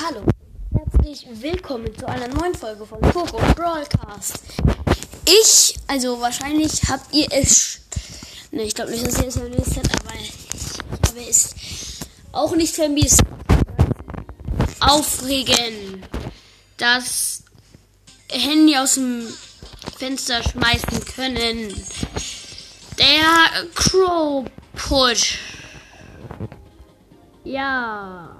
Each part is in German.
Hallo, herzlich willkommen zu einer neuen Folge von Coco Broadcast. Ich, also wahrscheinlich habt ihr es. Ne, ich glaube nicht, dass ihr es vermisst habt, aber ich habe es auch nicht vermisst. Aufregen. Das Handy aus dem Fenster schmeißen können. Der Crow Push. Ja.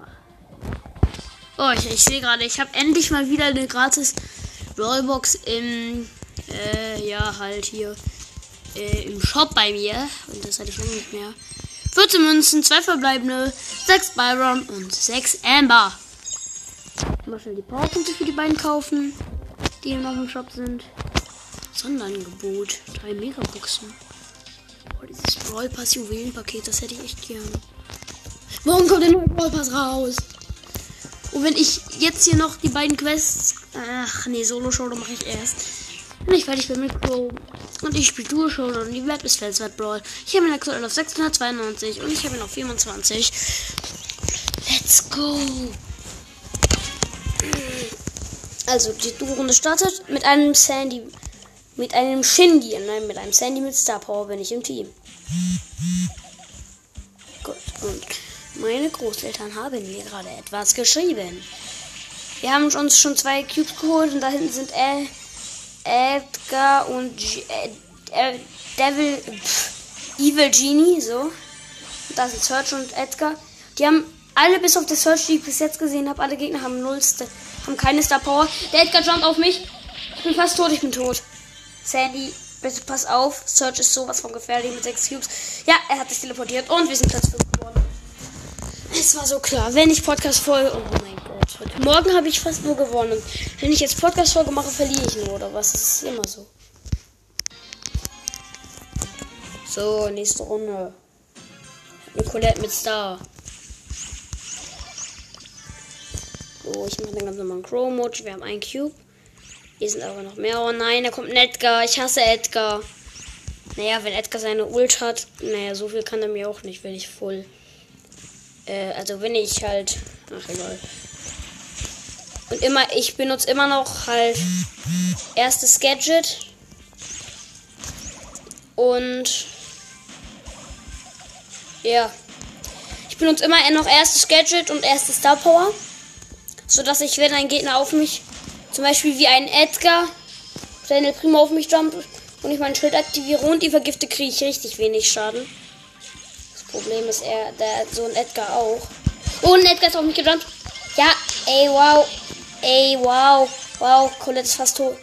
Oh, ich, ich sehe gerade, ich habe endlich mal wieder eine gratis Rollbox im, äh, ja, halt hier, äh, im Shop bei mir. Und das hatte ich lange nicht mehr. 14 Münzen, 2 verbleibende, 6 Byron und 6 Amber. Mal schnell die Powerpunkte für die beiden kaufen, die noch im Shop sind. Sonderangebot, 3 Megaboxen. Oh, dieses Brawl Pass Juwelenpaket, das hätte ich echt gern. Warum kommt der neue Brawl Pass raus? Und wenn ich jetzt hier noch die beiden Quests. Ach nee, Solo-Show mache ich erst. Wenn ich fertig bin mit Pro. Und ich spiele Duo-Show und die Web ist Felswert Brawl. Ich habe ihn aktuell auf 692 und ich habe ihn auf 24. Let's go! Also, die Duo-Runde startet mit einem Sandy. Mit einem Shindy. Nein, mit einem Sandy mit Star Power bin ich im Team. Meine Großeltern haben mir gerade etwas geschrieben. Wir haben uns schon zwei Cubes geholt und da hinten sind äh, Edgar und G äh, Devil pff, Evil Genie, so. Und da sind Search und Edgar. Die haben alle bis auf das Search, die ich bis jetzt gesehen habe, alle Gegner haben null, haben keine Star Power. Der Edgar jumpt auf mich. Ich bin fast tot, ich bin tot. Sandy, bitte pass auf. Search ist sowas von gefährlich mit 6 Cubes. Ja, er hat sich teleportiert und wir sind Platz 5 geworden. Es war so klar, wenn ich Podcast-Folge. Oh mein Gott. Heute Morgen habe ich fast nur gewonnen. Wenn ich jetzt Podcast-Folge mache, verliere ich nur, oder was? Das ist immer so. So, nächste Runde. Nicolette mit Star. So, ich mache den ganz normalen Crow-Mode. Wir haben einen Cube. Hier sind aber noch mehr. Oh nein, da kommt ein Edgar. Ich hasse Edgar. Naja, wenn Edgar seine Ult hat, naja, so viel kann er mir auch nicht, wenn ich voll äh, also wenn ich halt. Ach egal. Und immer, ich benutze immer noch halt erstes Gadget. Und ja. Ich benutze immer noch erstes Gadget und erste Star Power. So dass ich, wenn ein Gegner auf mich, zum Beispiel wie ein Edgar, seine Primo auf mich jumpt und ich mein Schild aktiviere und die vergifte, kriege ich richtig wenig Schaden. Problem ist, er, der so ein Edgar auch. Oh, ein Edgar ist auf mich gejumpt. Ja, ey, wow. Ey, wow. Wow, Colette ist fast tot.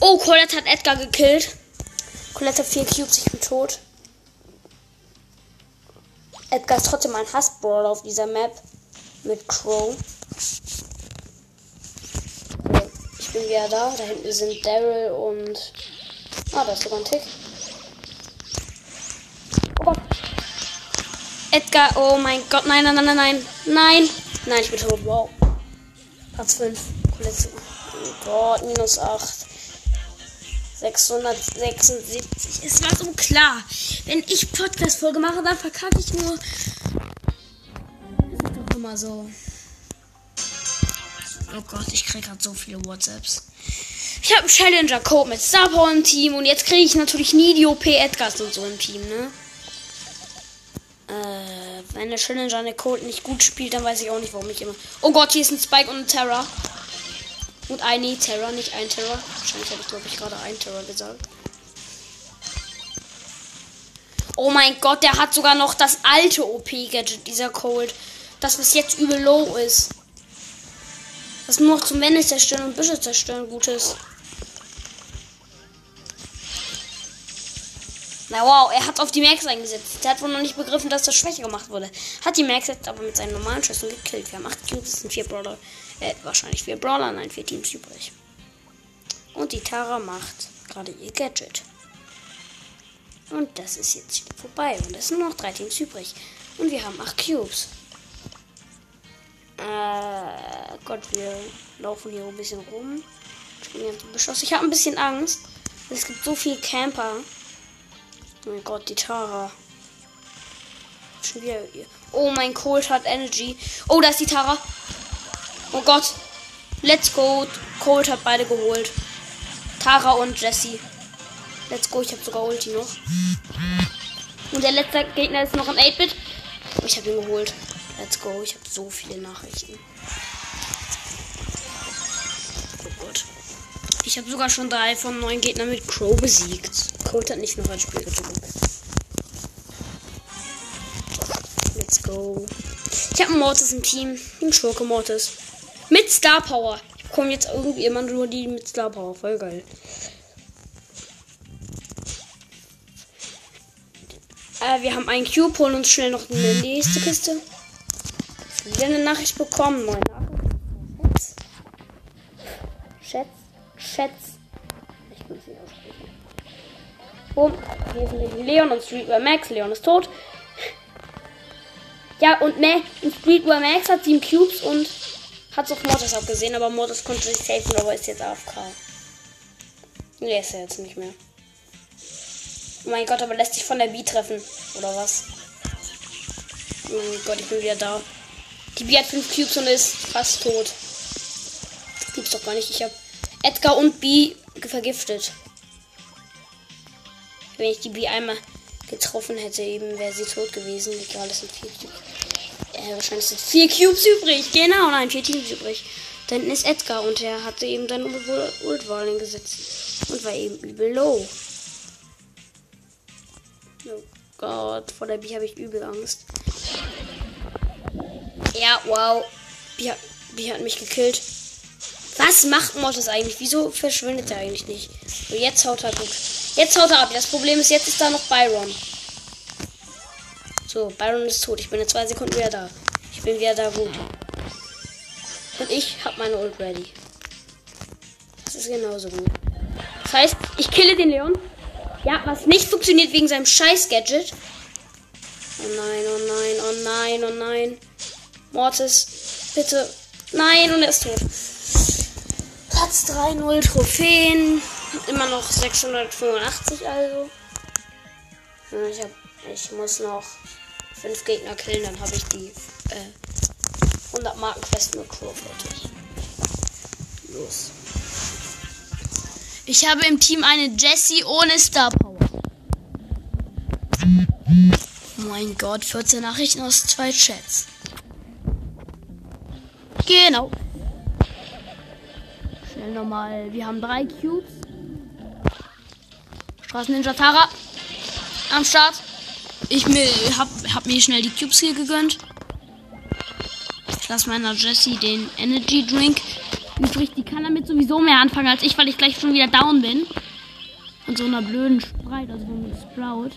Oh, Colette hat Edgar gekillt. Colette hat vier Cubes, ich bin tot. Edgar ist trotzdem ein Hassbrawler auf dieser Map. Mit Crow. Ich bin wieder da. Da hinten sind Daryl und. Ah, da ist sogar ein Tick. Oh Gott. Edgar, oh mein Gott, nein, nein, nein, nein, nein, nein, ich bin tot, wow. Platz 5, Colette. Oh Gott, minus 8. 676. Es war so klar. Wenn ich Podcast-Folge mache, dann verkacke ich nur. Das ist doch immer so. Oh Gott, ich kriege gerade so viele WhatsApps. Ich habe einen Challenger-Code mit Star Power im Team und jetzt kriege ich natürlich nie die OP Edgars und so im Team, ne? Äh, wenn der Challenger eine Cold nicht gut spielt, dann weiß ich auch nicht, warum ich immer. Oh Gott, hier ist ein Spike und ein Terror. Und eine Terror, nicht ein Terror. Wahrscheinlich habe ich, glaube ich, gerade ein Terror gesagt. Oh mein Gott, der hat sogar noch das alte OP-Gadget, dieser Cold. Das, was jetzt übel low ist. Das nur noch zum Wände zerstören und Büsche zerstören gut ist. Na wow, er hat auf die Max eingesetzt. Der hat wohl noch nicht begriffen, dass das Schwäche gemacht wurde. Hat die Max jetzt aber mit seinen normalen Schüssen gekillt. Wir haben 8 Cubes, sind 4 Brawler. Äh, wahrscheinlich 4 Brawler, nein, 4 Teams übrig. Und die Tara macht gerade ihr Gadget. Und das ist jetzt vorbei. Und es sind nur noch 3 Teams übrig. Und wir haben 8 Cubes. Äh, Gott, wir laufen hier ein bisschen rum. Ich bin jetzt beschossen. Ich habe ein bisschen Angst. Es gibt so viel Camper. Mein Gott, die Tara. Schon wieder. Oh, mein Colt hat Energy. Oh, da ist die Tara. Oh Gott. Let's go. Cold hat beide geholt. Tara und Jesse. Let's go. Ich habe sogar Ulti noch. Und der letzte Gegner ist noch ein 8-Bit. Ich habe ihn geholt. Let's go. Ich habe so viele Nachrichten. Oh Gott. Ich habe sogar schon drei von neun Gegnern mit Crow besiegt. Cold hat nicht noch ein Spiel gedrückt. Let's go. Ich habe Mortis im Team. Den Schurke Mortis. Mit Star Power. Ich bekomme jetzt irgendwie immer nur die mit Star Power. Voll geil. Äh, wir haben einen Cube, holen uns schnell noch eine nächste Kiste. Wieder eine Nachricht bekommen. Neue Nachricht. Schätz. Schätz. Ich Boom. Hier sind Leon und Streetwear Max. Leon ist tot. Ja, und ne, Streetwear Max hat sieben Cubes und hat auf Mortis abgesehen, aber Mortis konnte sich safen, aber ist jetzt AFK. Ne, ist er jetzt nicht mehr. Oh mein Gott, aber lässt sich von der B treffen. Oder was? Oh mein Gott, ich bin wieder da. Die B hat 5 Cubes und ist fast tot. Gibt's doch gar nicht. Ich habe Edgar und B vergiftet. Wenn ich die B einmal getroffen hätte, eben wäre sie tot gewesen. Egal, das sind 4 Cubes. Äh, wahrscheinlich sind 4 Cubes übrig. Genau, nein, 4 Teams übrig. Da hinten ist Edgar und er hatte eben dann Ult-Walling gesetzt. Und war eben übel low. Oh Gott, vor der B habe ich übel Angst. Ja, wow. B, B hat mich gekillt. Was macht Mortis eigentlich? Wieso verschwindet er eigentlich nicht? So, jetzt haut er gut. Jetzt haut er ab. Das Problem ist, jetzt ist da noch Byron. So, Byron ist tot. Ich bin in zwei Sekunden wieder da. Ich bin wieder da gut. Und ich habe meine Ult ready. Das ist genauso gut. Das heißt, ich kille den Leon. Ja, was nicht funktioniert wegen seinem scheiß Gadget. Oh nein, oh nein, oh nein, oh nein. Mortis, bitte. Nein, und er ist tot. Platz 3-0 Trophäen. Immer noch 685 also. Ich, hab, ich muss noch 5 Gegner killen, dann habe ich die äh, 100 Marken Quest mit fertig. Los. Ich habe im Team eine Jessie ohne Star Power. Mein Gott, 14 Nachrichten aus zwei Chats. Genau. Schnell nochmal. Wir haben drei Cubes. Straßen Ninja Tara. Am Start. Ich mir, hab, hab mir schnell die Cubes hier gegönnt. Ich lasse meiner Jessie den Energy Drink übrig. Die kann damit sowieso mehr anfangen als ich, weil ich gleich schon wieder down bin. Von so einer blöden Sprite, also von Sprout.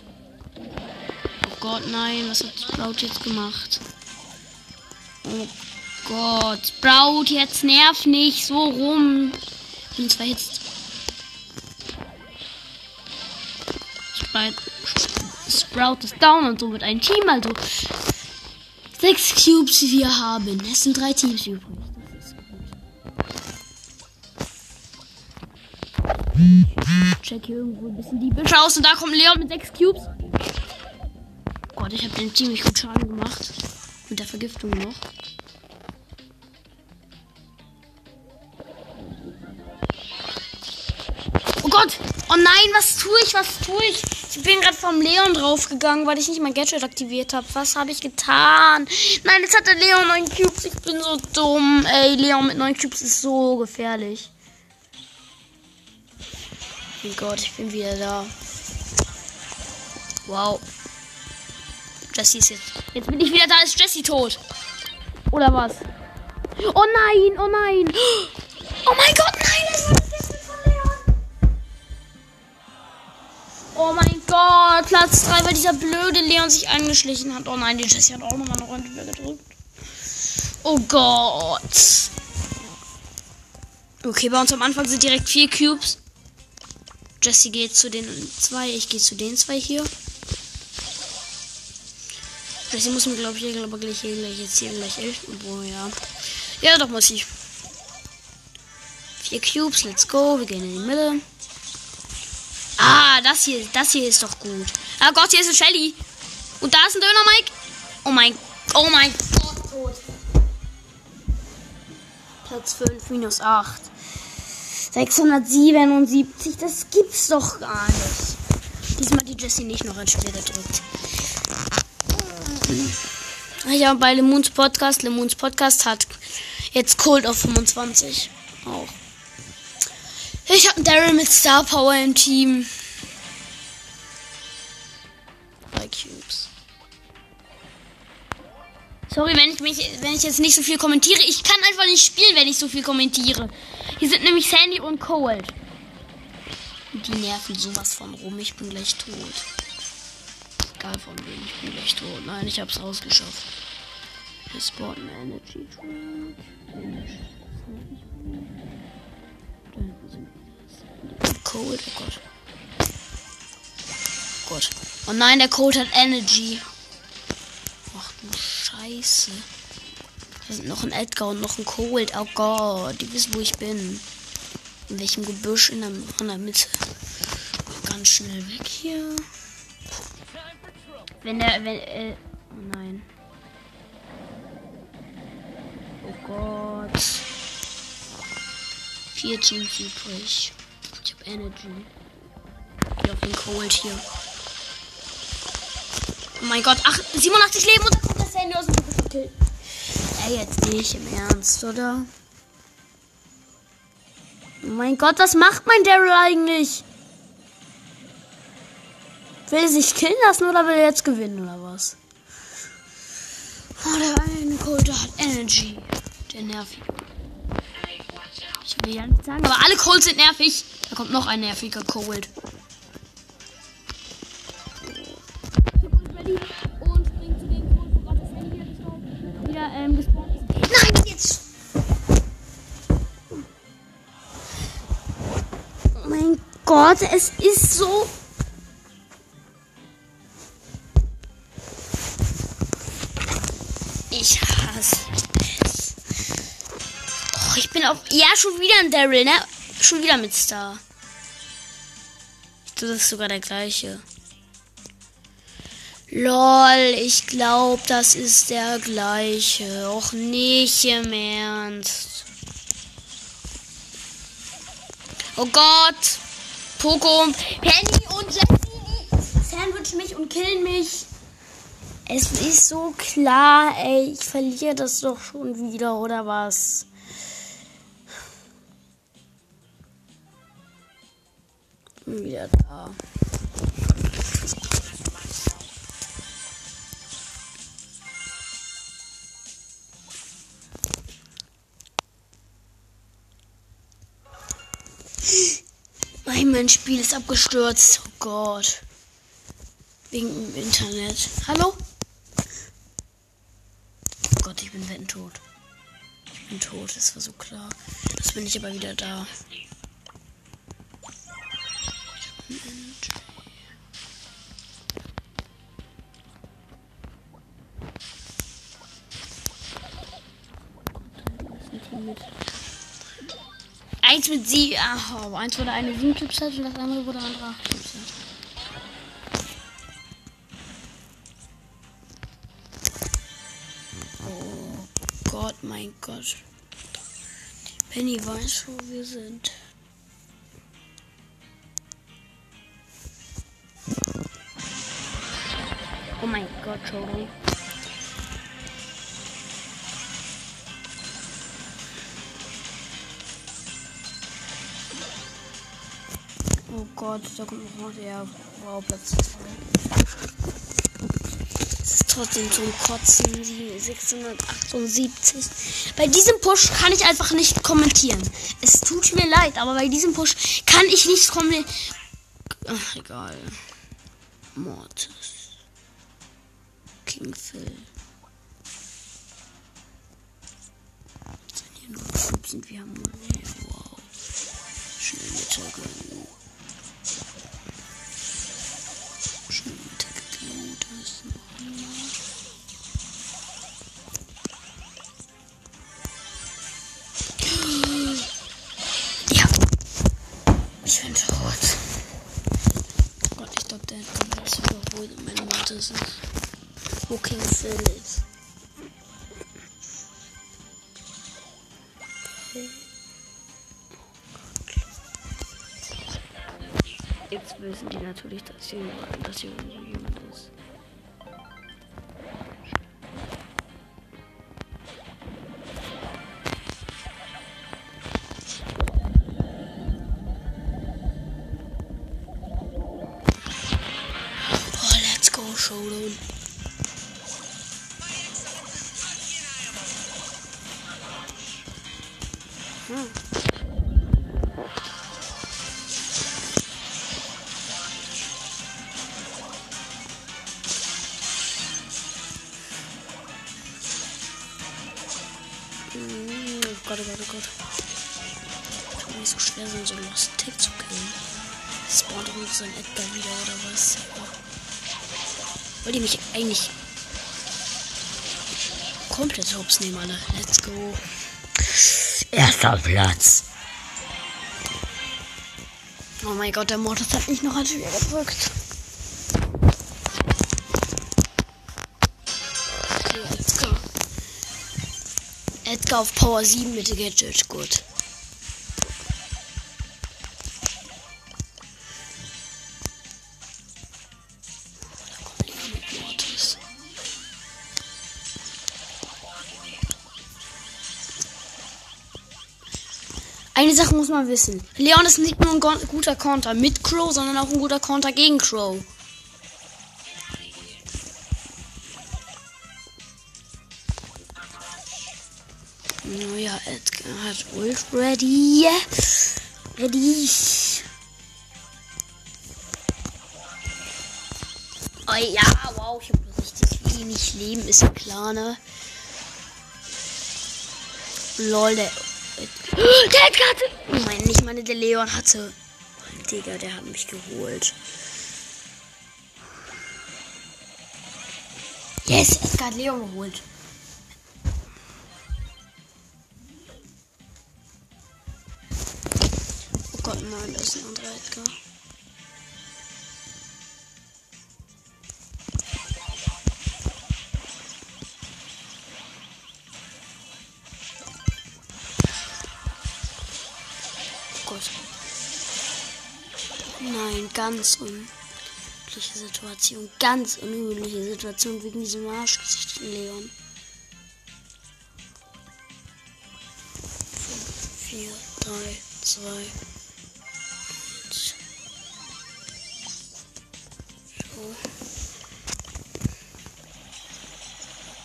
Oh Gott, nein, was hat Sprout jetzt gemacht? Oh Gott, Sprout, jetzt nerv nicht so rum. Ich bin zwar jetzt. Sprite, Sprout ist down und so wird ein Team, also sechs Cubes wir haben. Es sind drei Teams übrig. Check hier irgendwo ein bisschen die Büsche aus und da kommt Leon mit sechs Cubes. Gott, ich habe den ziemlich gut Schaden gemacht. Mit der Vergiftung noch. Oh nein, was tue ich? Was tue ich? Ich bin gerade vom Leon draufgegangen, weil ich nicht mein Gadget aktiviert habe. Was habe ich getan? Nein, jetzt hat der Leon 9 Cubes. Ich bin so dumm. Ey, Leon mit 9 Cubes ist so gefährlich. Oh Gott, ich bin wieder da. Wow. Jessie ist jetzt. Jetzt bin ich wieder da. Ist Jessie tot? Oder was? Oh nein, oh nein. Oh mein Gott, nein, Oh mein Gott, Platz 3, weil dieser blöde Leon sich angeschlichen hat. Oh nein, die Jessie hat auch nochmal eine Runde mehr gedrückt. Oh Gott. Okay, bei uns am Anfang sind direkt vier Cubes. Jesse geht zu den zwei, ich gehe zu den zwei hier. Jesse muss mir, glaube ich, glaube gleich hier gleich jetzt hier gleich elf. Boah, ja. Ja, doch muss ich. Vier Cubes, let's go. Wir gehen in die Mitte. Ah, das hier, das hier ist doch gut. Ah Gott, hier ist ein Shelly. Und da ist ein Döner, Mike. Oh mein, oh mein Gott, tot. Platz 5, minus 8. 677, das gibt's doch gar nicht. Diesmal die Jessie nicht noch ein Spiel gedrückt. Ja, bei Lemons Podcast. Lemons Podcast hat jetzt Cold auf 25. Auch. Ich habe Daryl mit Star Power im Team. Sorry, wenn ich mich, wenn ich jetzt nicht so viel kommentiere. Ich kann einfach nicht spielen, wenn ich so viel kommentiere. Hier sind nämlich Sandy und Cold. Die nerven sowas von rum. Ich bin gleich tot. Egal von wem, ich bin gleich tot. Nein, ich hab's rausgeschafft. Wir sporten Energy Drink. Cold, oh Gott. Gott. Oh nein, der Cold hat Energy. Ach du Scheiße. Da sind noch ein Edgar und noch ein Cold. Oh Gott, die wissen, wo ich bin. In welchem Gebüsch in der, in der Mitte. Ganz schnell weg hier. Wenn der, wenn, äh, oh nein. Oh Gott. Vier Teams übrig. Ich hab Energy. Hier auf den Cold hier. Oh mein Gott, ach, 87 Leben und Handy aus dem Gebüsch. Ey, jetzt nicht im Ernst, oder? Oh mein Gott, was macht mein Daryl eigentlich? Will er sich killen lassen oder will er jetzt gewinnen oder was? Oh, der eine Colt hat Energy. Der nervig. Ich will ja nicht sagen, aber alle Colts sind nervig. Da kommt noch ein nerviger Cold. Gott, es ist so Ich hasse es. Oh, ich bin auch. Ja, schon wieder ein Daryl, ne? Schon wieder mit Star. Das ist sogar der gleiche. Lol, ich glaube, das ist der gleiche. Och nicht im Ernst. Oh Gott. Poco, Penny und Jessie sandwich mich und killen mich. Es ist so klar, ey, ich verliere das doch schon wieder, oder was? Wieder da. Nein, mein Spiel ist abgestürzt. Oh Gott. Wegen dem Internet. Hallo? Oh Gott, ich bin wetten tot. Ich bin tot, das war so klar. Jetzt bin ich aber wieder da. Eins mit sie. Ach, oh, eins wurde eine 7 Clips und das andere wurde andere 8 Clips. Oh Gott, mein Gott. Penny weiß, wo wir sind. Oh mein Gott, Entschuldigung. Gott, da kommt noch der wow, Platz 2. Es ist trotzdem zum Kotzen, 678. Bei diesem Push kann ich einfach nicht kommentieren. Es tut mir leid, aber bei diesem Push kann ich nicht kommentieren. Ach, egal. Mortis. King Phil. Sind hier sind wir haben. Wow. Schnell Mitte gönnen. Ist nicht. Wo King Phil. Jetzt wissen die natürlich, dass hier, dass hier jemand ist. Mm, Oh Gott, oh Gott, oh Gott. Nicht so schwer sein, so Lost Tick zu killen. Spawnt uns so ein Edgar wieder oder was? Wollt ihr mich eigentlich komplett hops nehmen, alle? Let's go. Erster Platz. Oh mein Gott, der Mortis hat mich noch ein schwer gedrückt. Okay, Edgar. Edgar auf Power 7 mit Gadget, gut. Eine Sache muss man wissen. Leon ist nicht nur ein guter Konter mit Crow, sondern auch ein guter Konter gegen Crow. Oh ja, Edgar hat Ult ready. Ready. Oh ja, wow, ich habe richtig wenig Leben, ist ja klar, ne? Lol, der. Der Edgar hatte. Oh mein, nicht meine, der Leon hatte. Digga, der hat mich geholt. Yes, Edgar hat Leon geholt. Oh Gott, nein, da ist ein anderer Edgar. Ganz unübliche Situation. Ganz unübliche Situation wegen diesem Arschgesicht in Leon. 4, 3, 2, 1. So.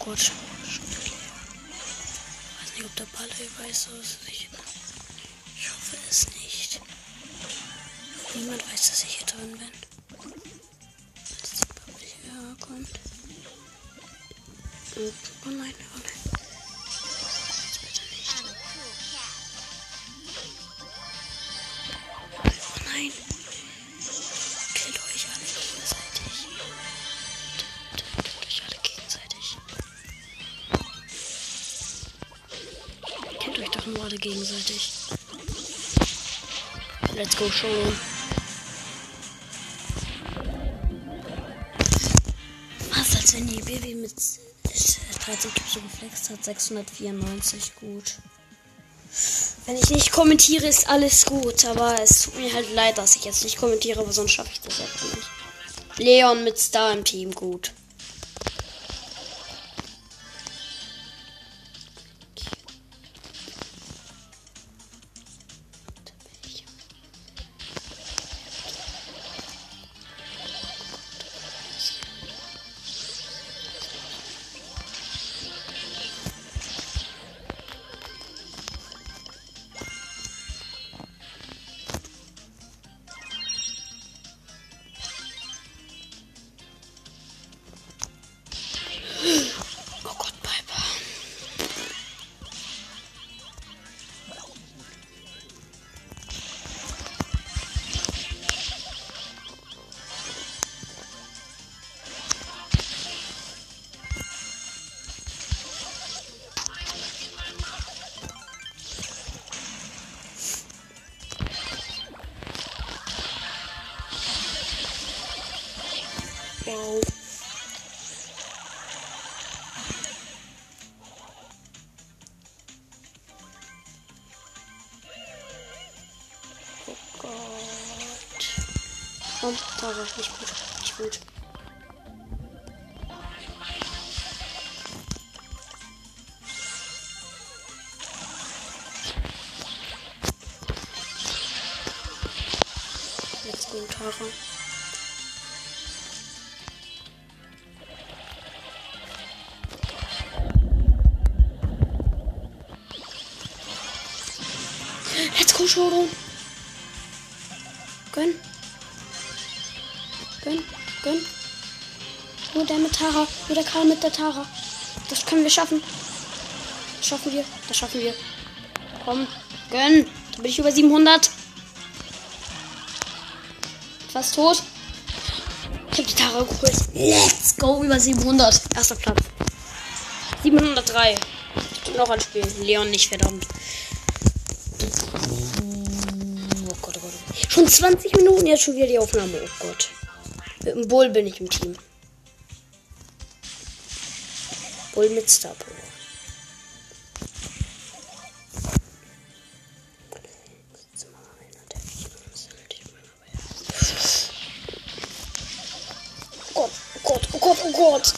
Oh Gott. Ich weiß nicht, ob der Ball weiß aussieht. Ich Niemand weiß, dass ich hier drin bin. Dass die Bubble hierher kommt. Und, oh nein, oh nein. Jetzt bitte nicht. Oh Baby mit äh, 13 Typ so geflext hat, 694, gut. Wenn ich nicht kommentiere, ist alles gut, aber es tut mir halt leid, dass ich jetzt nicht kommentiere, aber sonst schaffe ich das einfach nicht. Leon mit Star im Team, gut. Tara, nicht gut. Nicht gut. Let's go, Tara. Let's go, Showdown. Tara. Nur der Karl mit der Tara. Das können wir schaffen. Das schaffen wir. Das schaffen wir. Komm, gönn. Da bin ich über 700. Fast tot. Ich hab die Tara geholt. Let's go. Über 700. Erster Platz. 703. Noch ein Spiel. Leon nicht, verdammt. Oh Gott, oh Gott. Schon 20 Minuten jetzt schon wieder die Aufnahme. Oh Gott. Mit dem Bull bin ich im Team. Bull mit Star. Oh Gott, oh Gott, oh Gott.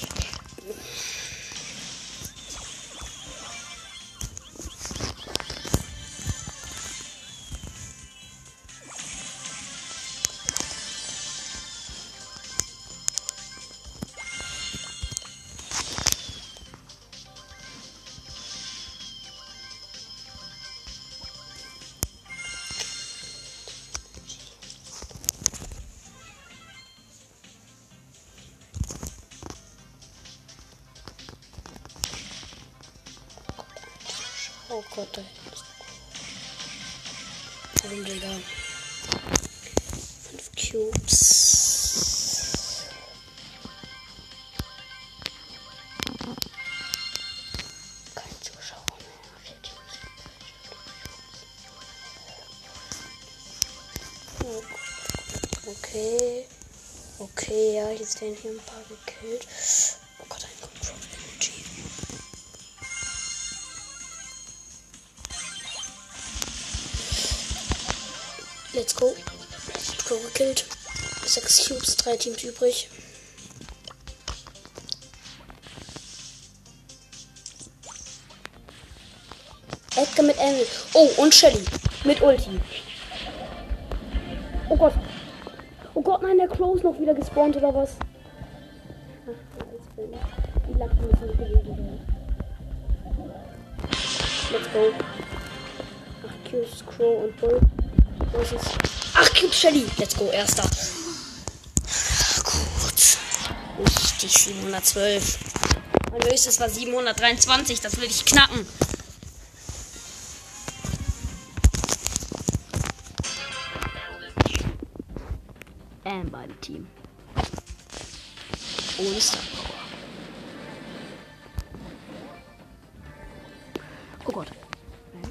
Jetzt werden hier ein paar gekillt. Oh Gott, ein Control Energy. Let's go. Go gekillt. Sechs Cubes, drei Teams übrig. Edgar mit Engel. Oh, und Shelly. Mit Ulti. Oh Gott. Oh Gott, nein, der Crow ist noch wieder gespawnt oder was? Die Lachen müssen gewesen sein. Let's go. Ach, Cubes, Crow und Bull. Wo ist es? Ach, Cube Shelly. Let's go, erster. Gut. Richtig, 712. Mein höchstes war 723. Das will ich knacken. Ähm, beim Team. Ohne Star Power. Oh Gott. Max.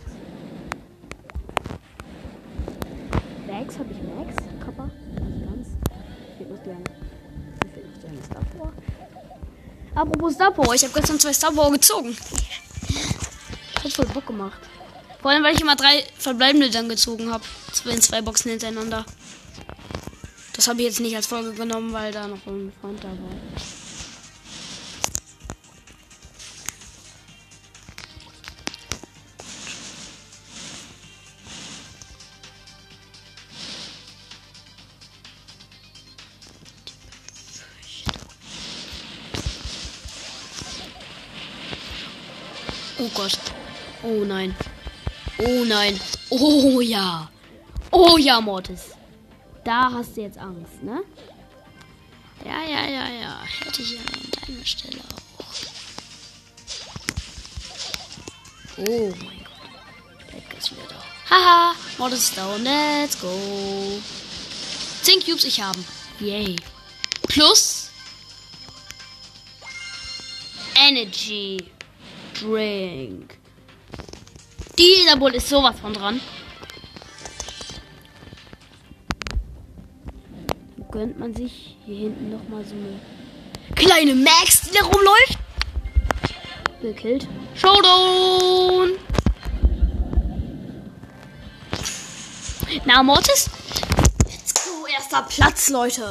Max, habe ich Max? Kappa? Nicht ganz. Fehlt noch gerne. Fehlt noch gerne Star Power. Apropos Star Power, ich habe gestern zwei Star Power gezogen. Hat voll Bock gemacht. Vor allem, weil ich immer drei verbleibende dann gezogen habe. In zwei Boxen hintereinander. Das habe ich jetzt nicht als Folge genommen, weil da noch ein Freund da war. Oh Gott. Oh nein. Oh nein. Oh ja. Oh ja, Mortis. Da hast du jetzt Angst, ne? Ja, ja, ja, ja. Hätte ich an deiner Stelle auch. Oh mein Gott. Edgar ist wieder da. Haha, Mortis ist down. Let's go. 10 Cubes ich haben. Yay. Plus Energy Drink. Dieser Bull ist sowas von dran. Gönnt man sich hier hinten noch mal so eine kleine Max, die da rumläuft. Gekillt. Showdown. Na, Mortis. Let's go. Erster Platz, Leute.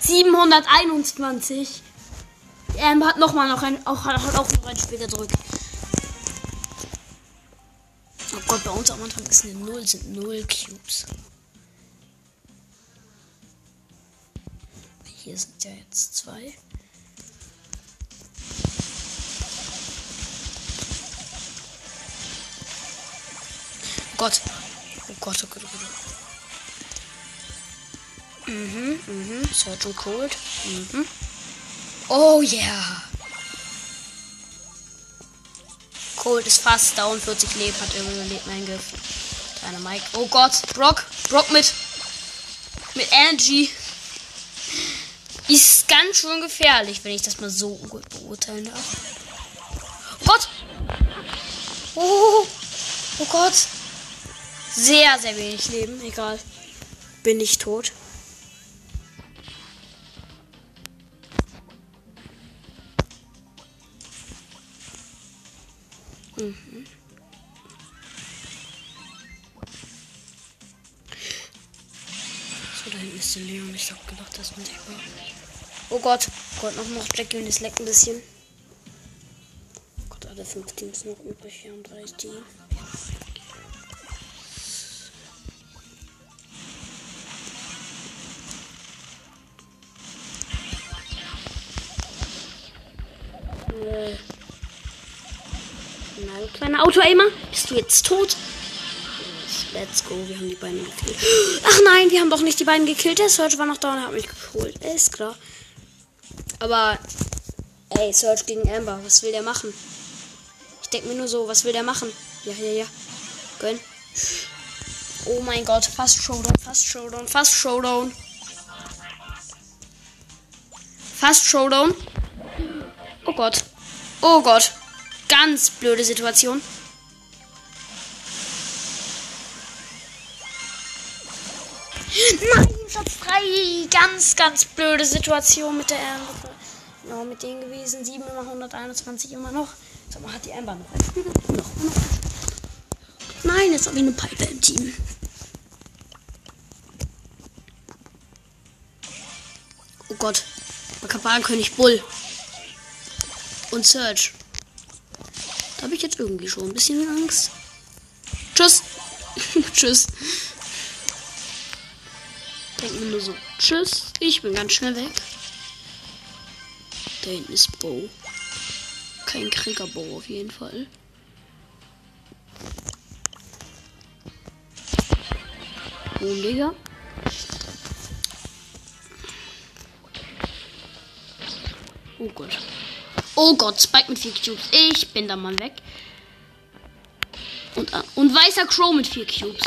721. Ähm, hat noch mal noch ein, auch, hat auch noch ein Spiel gedrückt. Oh Gott, bei uns am Anfang ist eine 0, sind 0 Cubes. Hier sind ja jetzt zwei. Oh Gott. Oh Gott, oh Gott, oh Gott. Mhm, mhm. And Cold. Mhm. Oh yeah. Cold ist fast down, 40 Leben, hat irgendwie mein Gift. Deine Mike. Oh Gott, Brock. Brock mit. Mit Energy. Ist ganz schön gefährlich, wenn ich das mal so gut beurteilen darf. Oh Gott. Oh, oh Gott. Sehr, sehr wenig Leben. Egal. Bin ich tot. Mhm. Der Leon. Ich hab gedacht, das ist unsichtbar. Oh Gott. Gott, noch, noch Jackie und es leckt ein bisschen. Oh Gott, alle fünf Teams noch übrig. Wir haben drei Teams. Äh. Du kleiner Auto-Aimer. Bist du jetzt tot? Let's go. Wir haben die beiden gekillt. Ach nein, wir haben doch nicht die beiden gekillt. Der Search war noch da und hat mich geholt. Ist klar. Aber, ey, Search gegen Amber. Was will der machen? Ich denke mir nur so, was will der machen? Ja, ja, ja. Gönn. Oh mein Gott, fast Showdown, fast Showdown, fast Showdown. Fast Showdown. Oh Gott. Oh Gott. Ganz blöde Situation. Nein, Platz 3. Ganz, ganz blöde Situation mit der Amber. Ja, mit denen gewesen. 7 immer 121 immer noch. Sag mal, hat die Amber noch? Noch, noch. Nein, jetzt habe ich eine Pipe im Team. Oh Gott. Kabal-König Bull. Und Search. Da habe ich jetzt irgendwie schon ein bisschen Angst. Tschüss. Tschüss. Denk mir nur so. Tschüss. Ich bin ganz schnell weg. Da hinten ist Bo. Kein Kriegerbo auf jeden Fall. Boom, Digga. Oh Gott. Oh Gott, Spike mit 4 Cubes. Ich bin da mal weg. Und, äh, und weißer Crow mit 4 Cubes.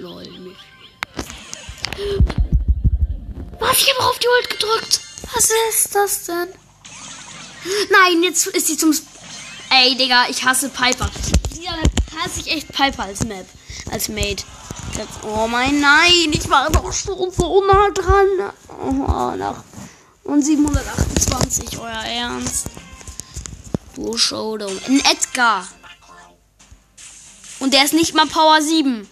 Lol, viel. Was? Ich habe auf die Ult gedrückt. Was ist das denn? Nein, jetzt ist sie zum. Ey, Digga, ich hasse Piper. Ja, hasse ich echt Piper als Map. Als Mate. Oh mein Nein, ich war doch schon so nah dran. Oh, nach. Und 728, euer Ernst. Wo Showdown? Ein Edgar. Und der ist nicht mal Power 7.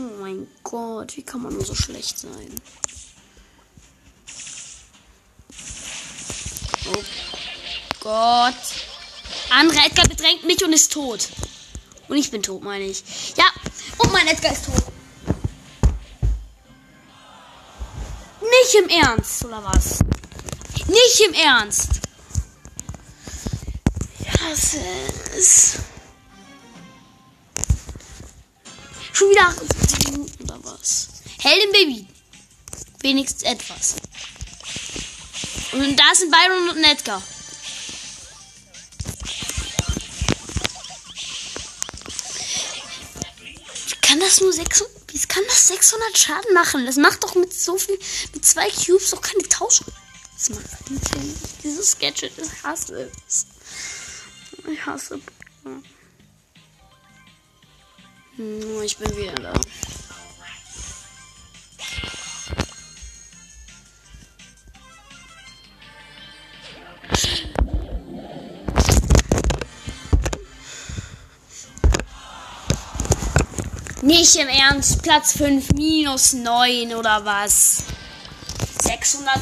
Oh mein Gott, wie kann man nur so schlecht sein? Oh Gott. Andere Edgar bedrängt mich und ist tot. Und ich bin tot, meine ich. Ja, und mein Edgar ist tot. Nicht im Ernst, oder was? Nicht im Ernst. Ich hasse es. Schon wieder 78 Minuten oder was? Helden Baby. Wenigstens etwas. Und da sind Byron und Edgar. Kann das nur 600, wie kann das 600 Schaden machen? Das macht doch mit so viel, mit zwei Cubes doch keine Tausch. Das macht dieses Gadget, ich hasse es. Ich hasse. Hm, hm, ich bin wieder da. Nicht im Ernst, Platz 5 minus 9 oder was? 600.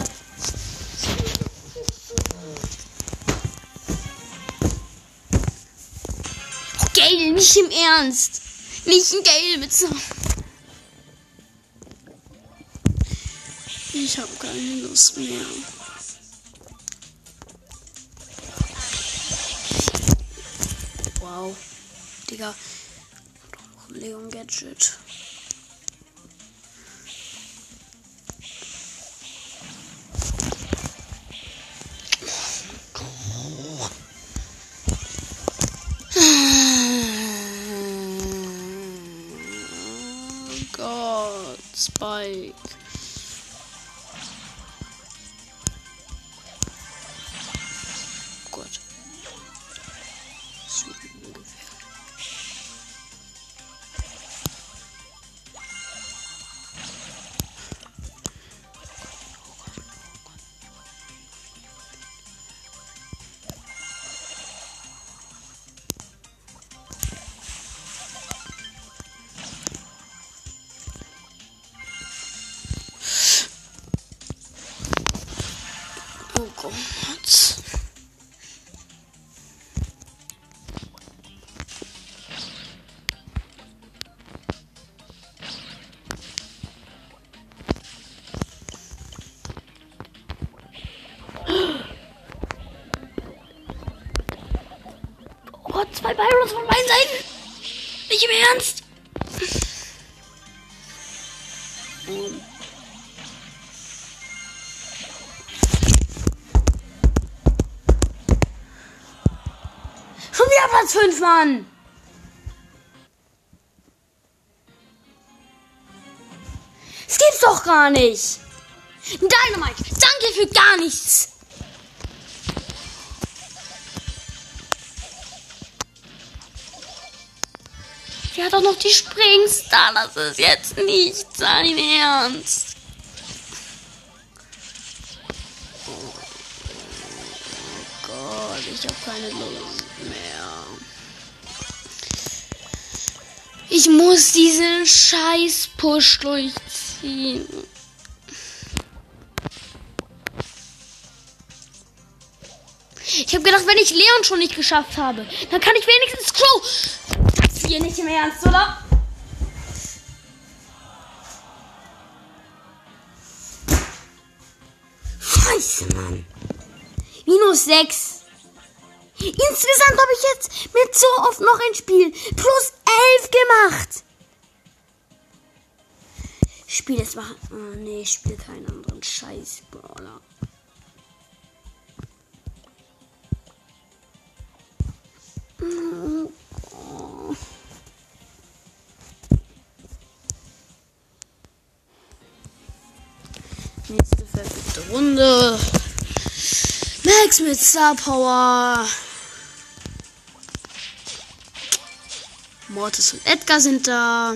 Okay, nicht im Ernst. Nicht ein so. Ich habe keine Lust mehr. Wow. Digga. Leon Gadget. Spike. Zwei Byrons von beiden Seiten. Nicht im Ernst. Schon wieder Platz 5, Mann. Das gibt's doch gar nicht. Dynamite, danke für gar nichts. Sie hat doch noch die Springstar. Das ist jetzt nicht sein Ernst. Oh Gott, ich habe keine Lust mehr. Ich muss diesen scheiß Push durchziehen. Ich habe gedacht, wenn ich Leon schon nicht geschafft habe, dann kann ich wenigstens Crow. Hier nicht im Ernst, oder? Scheiße, Mann. Minus 6. Insgesamt habe ich jetzt mit so oft noch ein Spiel plus 11 gemacht. Ich spiele jetzt mal. Oh, nee, ich spiele keinen anderen Scheiß Brawler. Oh. Nächste verrückte Runde. Max mit Star Power. Mortis und Edgar sind da.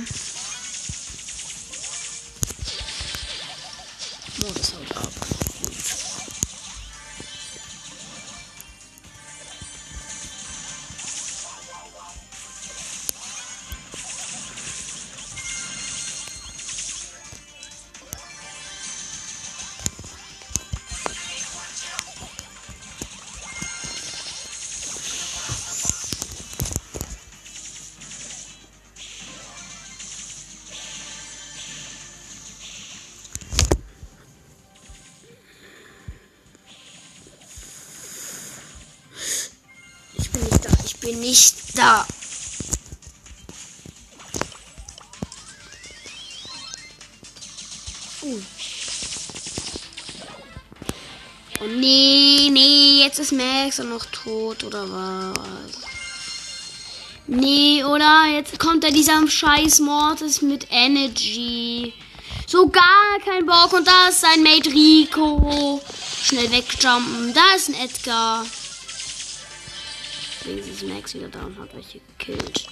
Bin nicht da. Uh. Oh nee, nee, jetzt ist Max auch noch tot oder was? Nee, oder? Jetzt kommt da dieser scheiß Mortis mit Energy. So gar kein Bock. Und da ist sein Mate Rico. Schnell wegjumpen. Da ist ein Edgar. Links ist Max wieder da und hat welche gekillt.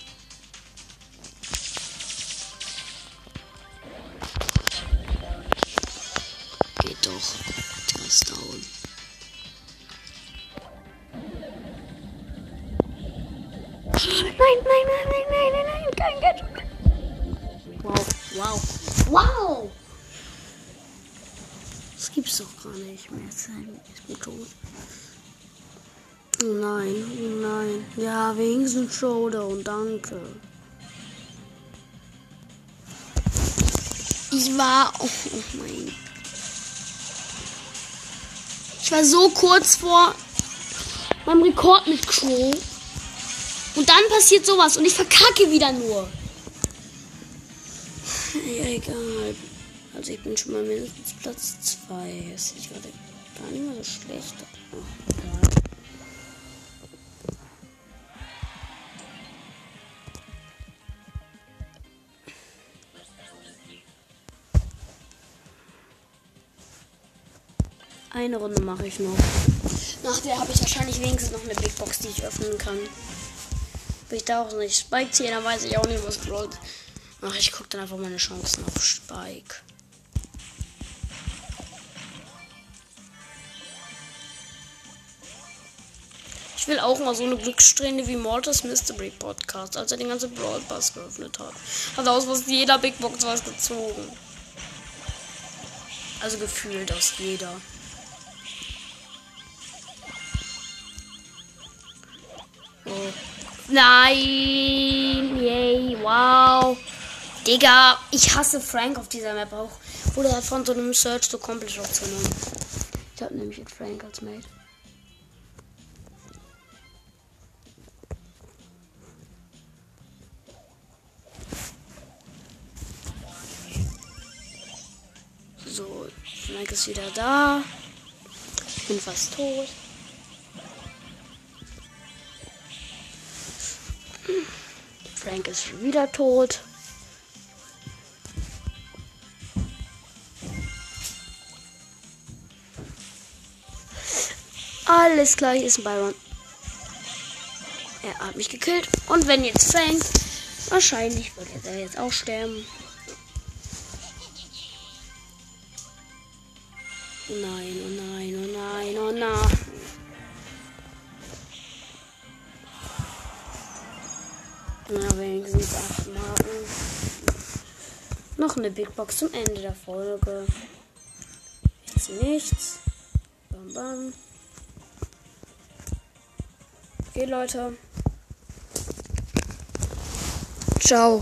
Nein, nein. Ja, wenigstens Showdown, danke. Ich war. Oh, oh mein. Ich war so kurz vor meinem Rekord mit Crow. Und dann passiert sowas und ich verkacke wieder nur. Ja, egal. Also ich bin schon mal mindestens Platz 2. Das ist gerade gar nicht mehr so schlecht. Oh, Eine Runde mache ich noch. Nach der habe ich wahrscheinlich wenigstens noch eine Big Box, die ich öffnen kann. Wenn ich da auch nicht Spike ziehe, dann weiß ich auch nicht, was Brawl. Ach, ich gucke dann einfach meine Chancen auf Spike. Ich will auch mal so eine Glückssträhne wie Mortis Mystery Podcast, als er den ganzen Brawl Pass geöffnet hat. Hat aus was jeder Big Box was gezogen. Also gefühlt aus jeder. Nein! Yay, wow. Digga, ich hasse Frank auf dieser Map auch. Oder hat von so einem Search so komplett aufgenommen. Ich hab nämlich jetzt Frank als Mate. So, Frank ist wieder da. Ich bin fast tot. Frank ist wieder tot. Alles hier ist ein Byron. Er hat mich gekillt. Und wenn jetzt Frank, wahrscheinlich wird er jetzt auch sterben. Oh nein, oh nein, oh nein, oh nein. Na, wenigstens acht Marken. Noch eine Big Box zum Ende der Folge. Jetzt nichts. Bam, bam. Okay, Leute. Ciao.